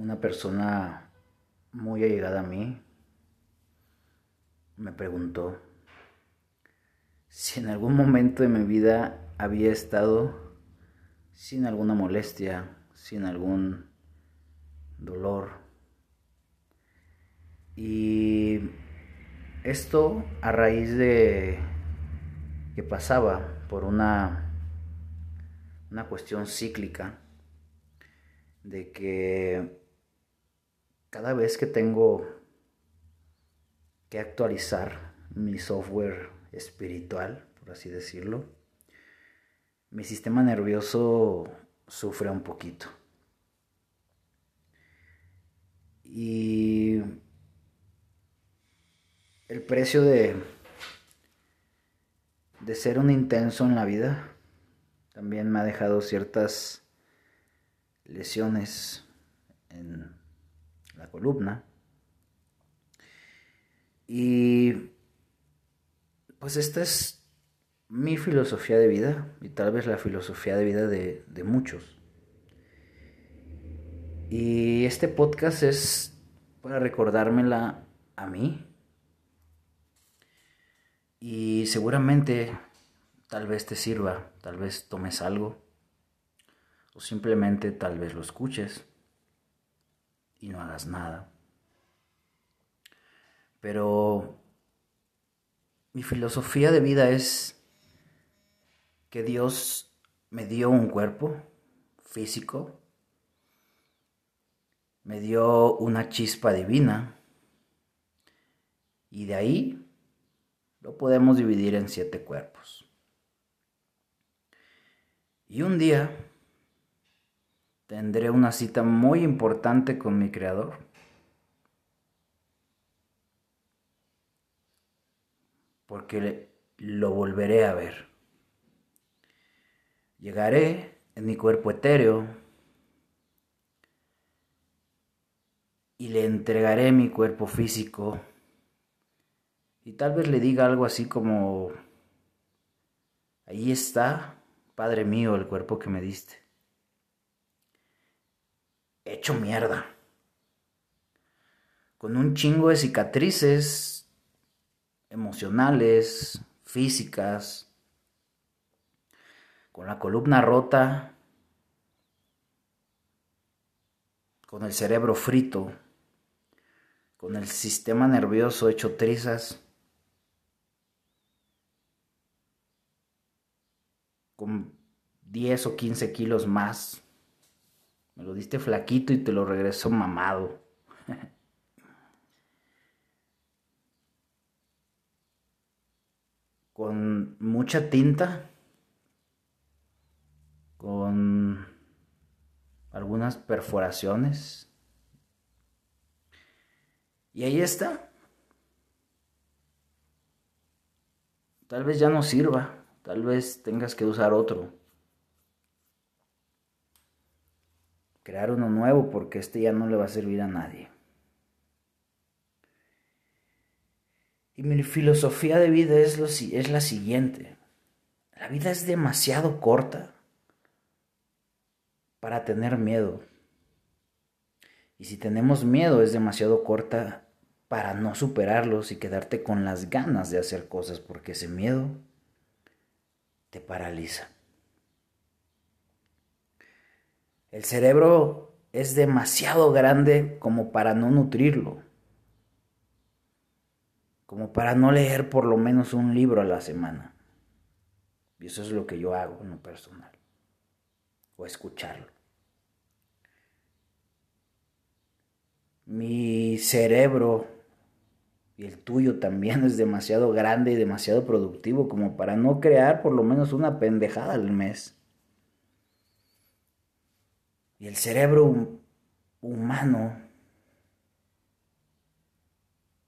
una persona muy allegada a mí me preguntó si en algún momento de mi vida había estado sin alguna molestia, sin algún dolor. Y esto a raíz de que pasaba por una, una cuestión cíclica de que cada vez que tengo que actualizar mi software espiritual, por así decirlo, mi sistema nervioso sufre un poquito. Y el precio de, de ser un intenso en la vida también me ha dejado ciertas lesiones en la columna. Y pues esta es mi filosofía de vida y tal vez la filosofía de vida de, de muchos. Y este podcast es para recordármela a mí. Y seguramente tal vez te sirva, tal vez tomes algo o simplemente tal vez lo escuches y no hagas nada. Pero mi filosofía de vida es que Dios me dio un cuerpo físico, me dio una chispa divina y de ahí lo podemos dividir en siete cuerpos. Y un día tendré una cita muy importante con mi Creador. Porque lo volveré a ver. Llegaré en mi cuerpo etéreo y le entregaré mi cuerpo físico. Y tal vez le diga algo así como, ahí está, Padre mío, el cuerpo que me diste hecho mierda. Con un chingo de cicatrices emocionales, físicas, con la columna rota, con el cerebro frito, con el sistema nervioso hecho trizas, con 10 o 15 kilos más me lo diste flaquito y te lo regreso mamado. con mucha tinta, con algunas perforaciones. Y ahí está. Tal vez ya no sirva, tal vez tengas que usar otro. Crear uno nuevo porque este ya no le va a servir a nadie. Y mi filosofía de vida es, lo, es la siguiente. La vida es demasiado corta para tener miedo. Y si tenemos miedo es demasiado corta para no superarlos y quedarte con las ganas de hacer cosas porque ese miedo te paraliza. El cerebro es demasiado grande como para no nutrirlo, como para no leer por lo menos un libro a la semana. Y eso es lo que yo hago en lo personal, o escucharlo. Mi cerebro y el tuyo también es demasiado grande y demasiado productivo como para no crear por lo menos una pendejada al mes. Y el cerebro humano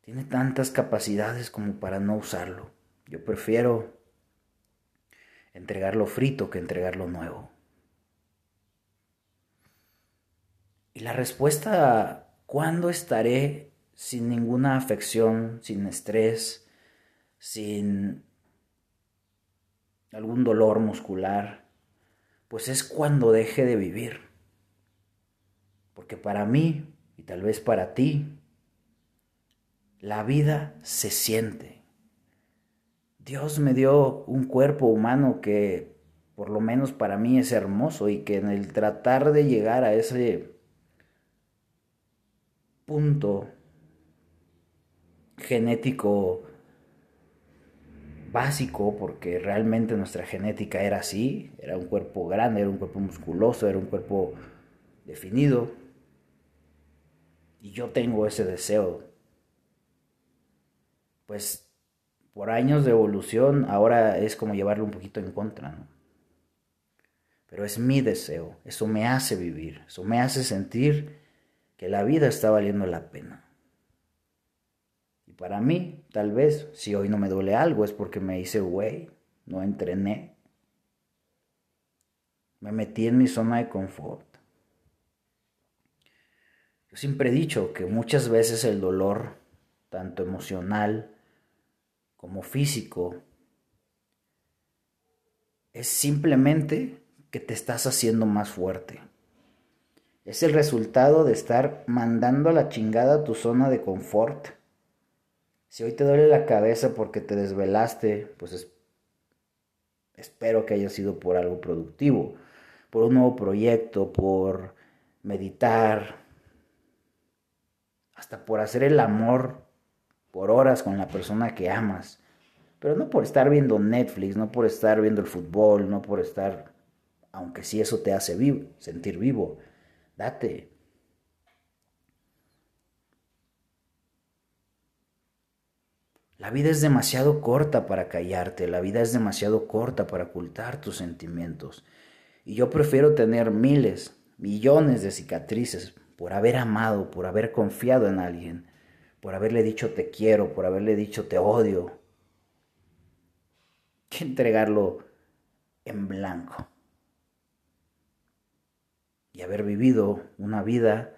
tiene tantas capacidades como para no usarlo. Yo prefiero entregarlo frito que entregarlo nuevo. Y la respuesta ¿cuándo estaré sin ninguna afección, sin estrés, sin algún dolor muscular? Pues es cuando deje de vivir Porque para mí, y tal vez para ti, la vida se siente. Dios me dio un cuerpo humano que por lo menos para mí es hermoso y que en el tratar de llegar a ese punto genético básico, porque realmente nuestra genética era así, era un cuerpo grande, era un cuerpo musculoso, era un cuerpo definido. Y yo tengo ese deseo. Pues por años de evolución ahora es como llevarlo un poquito en contra, ¿no? Pero es mi deseo, eso me hace vivir, eso me hace sentir que la vida está valiendo la pena. Y para mí, tal vez, si hoy no me duele algo, es porque me hice güey, no entrené. Me metí en mi zona de confort. Yo siempre he dicho que muchas veces el dolor, tanto emocional como físico, es simplemente que te estás haciendo más fuerte. Es el resultado de estar mandando a la chingada tu zona de confort si hoy te duele la cabeza porque te desvelaste, pues espero que haya sido por algo productivo, por un nuevo proyecto, por meditar, hasta por hacer el amor por horas con la persona que amas. Pero no por estar viendo Netflix, no por estar viendo el fútbol, no por estar, aunque sí eso te hace sentir vivo. Date, La vida es demasiado corta para callarte, la vida es demasiado corta para ocultar tus sentimientos. Y yo prefiero tener miles, millones de cicatrices por haber amado, por haber confiado en alguien, por haberle dicho te quiero, por haberle dicho te odio, entregarlo en blanco. Y haber vivido una vida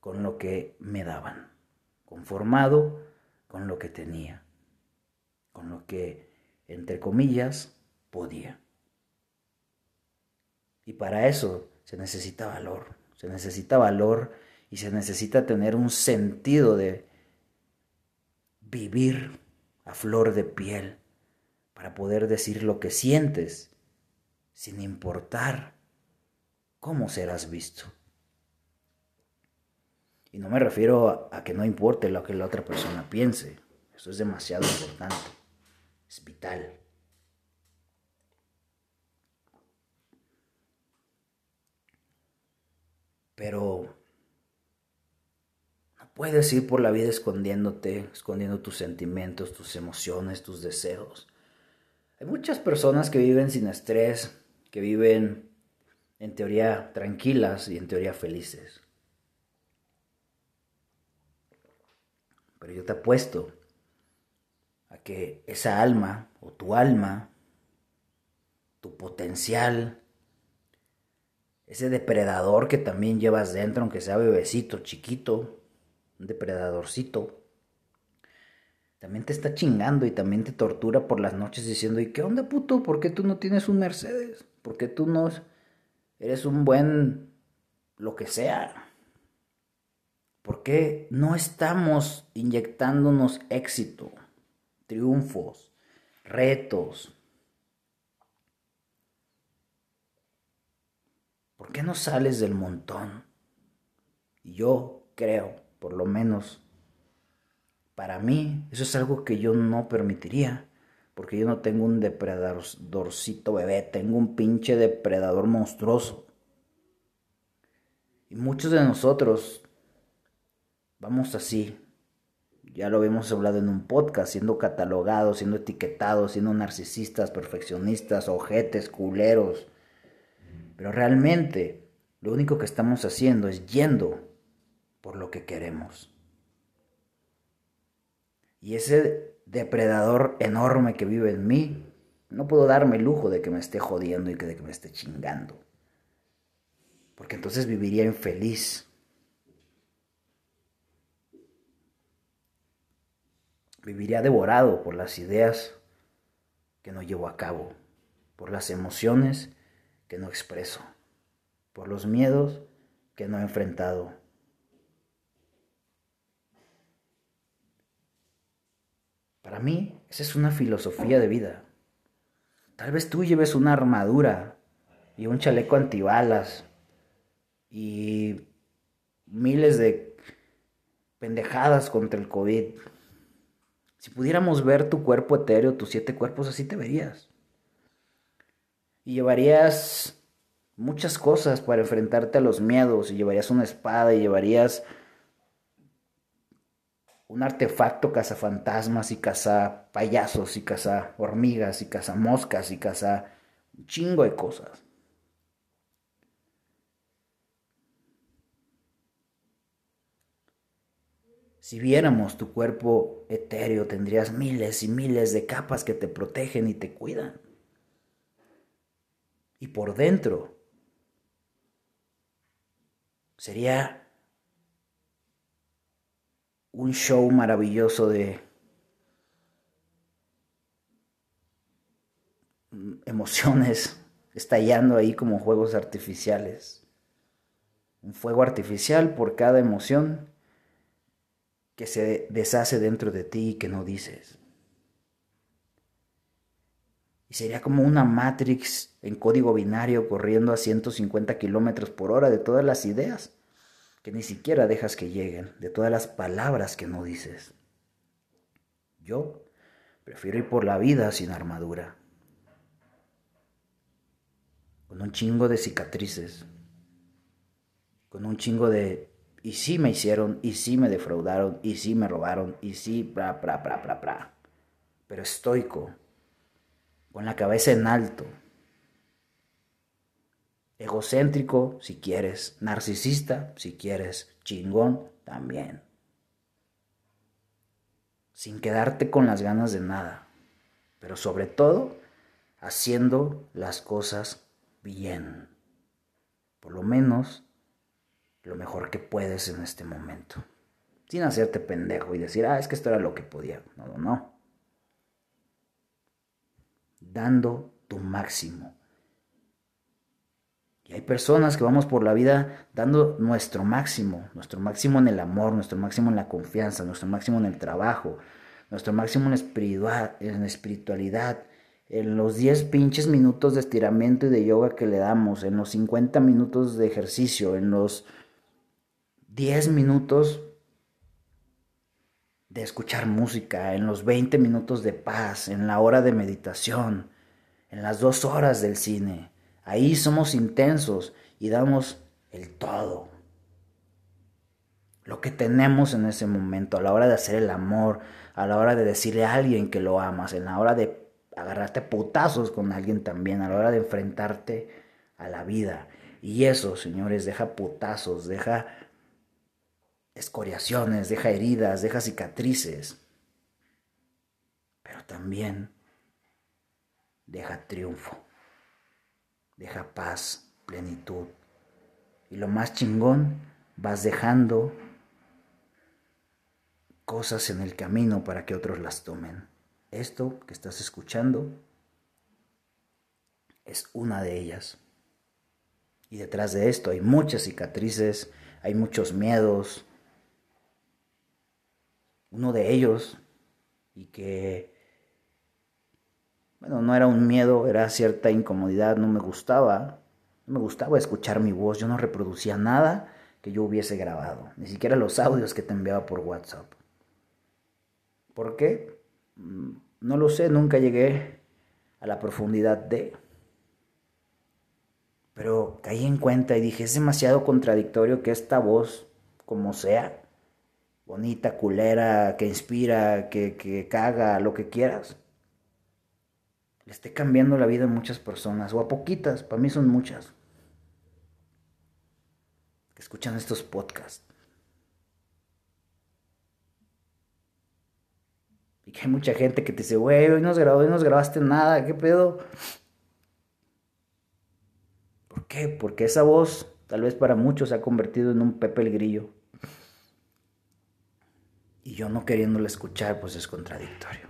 con lo que me daban, conformado con lo que tenía, con lo que, entre comillas, podía. Y para eso se necesita valor, se necesita valor y se necesita tener un sentido de vivir a flor de piel para poder decir lo que sientes sin importar cómo serás visto. Y no me refiero a, que no importe lo que la otra persona piense. Eso es demasiado importante. Es vital. Pero no puedes ir por la vida escondiéndote, escondiendo tus sentimientos, tus emociones, tus deseos. Hay muchas personas que viven sin estrés, que viven en teoría tranquilas y en teoría felices. Pero yo te apuesto a que esa alma o tu alma, tu potencial, ese depredador que también llevas dentro, aunque sea bebecito, chiquito, un depredadorcito, también te está chingando y también te tortura por las noches diciendo, ¿y qué onda puto? ¿Por qué tú no tienes un Mercedes? ¿Por qué tú no eres un buen lo que sea? ¿Por qué no estamos inyectándonos éxito, triunfos, retos? ¿Por qué no sales del montón? Y yo creo, por lo menos, para mí, eso es algo que yo no permitiría. Porque yo no tengo un depredadorcito bebé, tengo un pinche depredador monstruoso. Y muchos de nosotros Vamos así. Ya lo habíamos hablado en un podcast, siendo catalogados, siendo etiquetados, siendo narcisistas, perfeccionistas, ojetes, culeros. Pero realmente lo único que estamos haciendo es yendo por lo que queremos. Y ese depredador enorme que vive en mí, no puedo darme el lujo de que me esté jodiendo y de que me esté chingando. Porque entonces viviría infeliz. Viviría devorado por las ideas que no llevo a cabo, por las emociones que no expreso, por los miedos que no he enfrentado. Para mí, esa es una filosofía de vida. Tal vez tú lleves una armadura y un chaleco antibalas y miles de pendejadas contra el COVID. Si pudiéramos ver tu cuerpo etéreo, tus siete cuerpos, así te verías. Y llevarías muchas cosas para enfrentarte a los miedos, y llevarías una espada, y llevarías un artefacto cazafantasmas y caza payasos y caza hormigas y caza moscas y caza un chingo de cosas. Si viéramos tu cuerpo etéreo, tendrías miles y miles de capas que te protegen y te cuidan. Y por dentro sería un show maravilloso de emociones estallando ahí como juegos artificiales. Un fuego artificial por cada emoción que se deshace dentro de ti y que no dices. Sería como una Matrix en código binario corriendo a 150 kilómetros por hora de todas las ideas que ni siquiera dejas que lleguen, de todas las palabras que no dices. Yo prefiero ir por la vida sin armadura, con un chingo de cicatrices, con un chingo de y sí me hicieron, y sí me defraudaron, y sí me robaron, y sí, bla, bla, bla, bla, bla. Pero estoico, con la cabeza en alto. Egocéntrico, si quieres. Narcisista, si quieres. Chingón, también. Sin quedarte con las ganas de nada. Pero sobre todo, haciendo las cosas bien. Por lo menos lo mejor que puedes en este momento. Sin hacerte pendejo y decir, ah, es que esto era lo que podía. No, no, no. Dando tu máximo. Y hay personas que vamos por la vida dando nuestro máximo, nuestro máximo en el amor, nuestro máximo en la confianza, nuestro máximo en el trabajo, nuestro máximo en, espiritualidad, en espiritualidad, en los 10 pinches minutos de estiramiento y de yoga que le damos, en los 50 minutos de ejercicio, en los 10 minutos de escuchar música, en los 20 minutos de paz, en la hora de meditación, en las dos horas del cine. Ahí somos intensos y damos el todo. Lo que tenemos en ese momento, a la hora de hacer el amor, a la hora de decirle a alguien que lo amas, en la hora de agarrarte putazos con alguien también, a la hora de enfrentarte a la vida. Y eso, señores, deja putazos, deja escoriaciones, deja heridas, deja cicatrices, pero también deja triunfo, deja paz, plenitud. Y lo más chingón, vas dejando cosas en el camino para que otros las tomen. Esto que estás escuchando es una de ellas. Y detrás de esto hay muchas cicatrices, hay muchos miedos, uno de ellos y que, bueno, no era un miedo, era cierta incomodidad, no me gustaba, no me gustaba escuchar mi voz, yo no reproducía nada que yo hubiese grabado, ni siquiera los audios que te enviaba por WhatsApp. ¿Por qué? Mm, no lo sé, nunca llegué a la profundidad de... Pero caí en cuenta y dije, es demasiado contradictorio que esta voz, como sea, bonita, culera, que inspira, que, que caga, lo que quieras, le esté cambiando la vida a muchas personas, o a poquitas, para mí son muchas, que escuchan estos podcasts. Y que hay mucha gente que te dice, güey, hoy nos grabó, hoy no grabaste nada, ¿qué pedo? ¿Por qué? Porque esa voz, tal vez para muchos, se ha convertido en un Pepe el Grillo. Y yo no queriéndole escuchar, pues es contradictorio.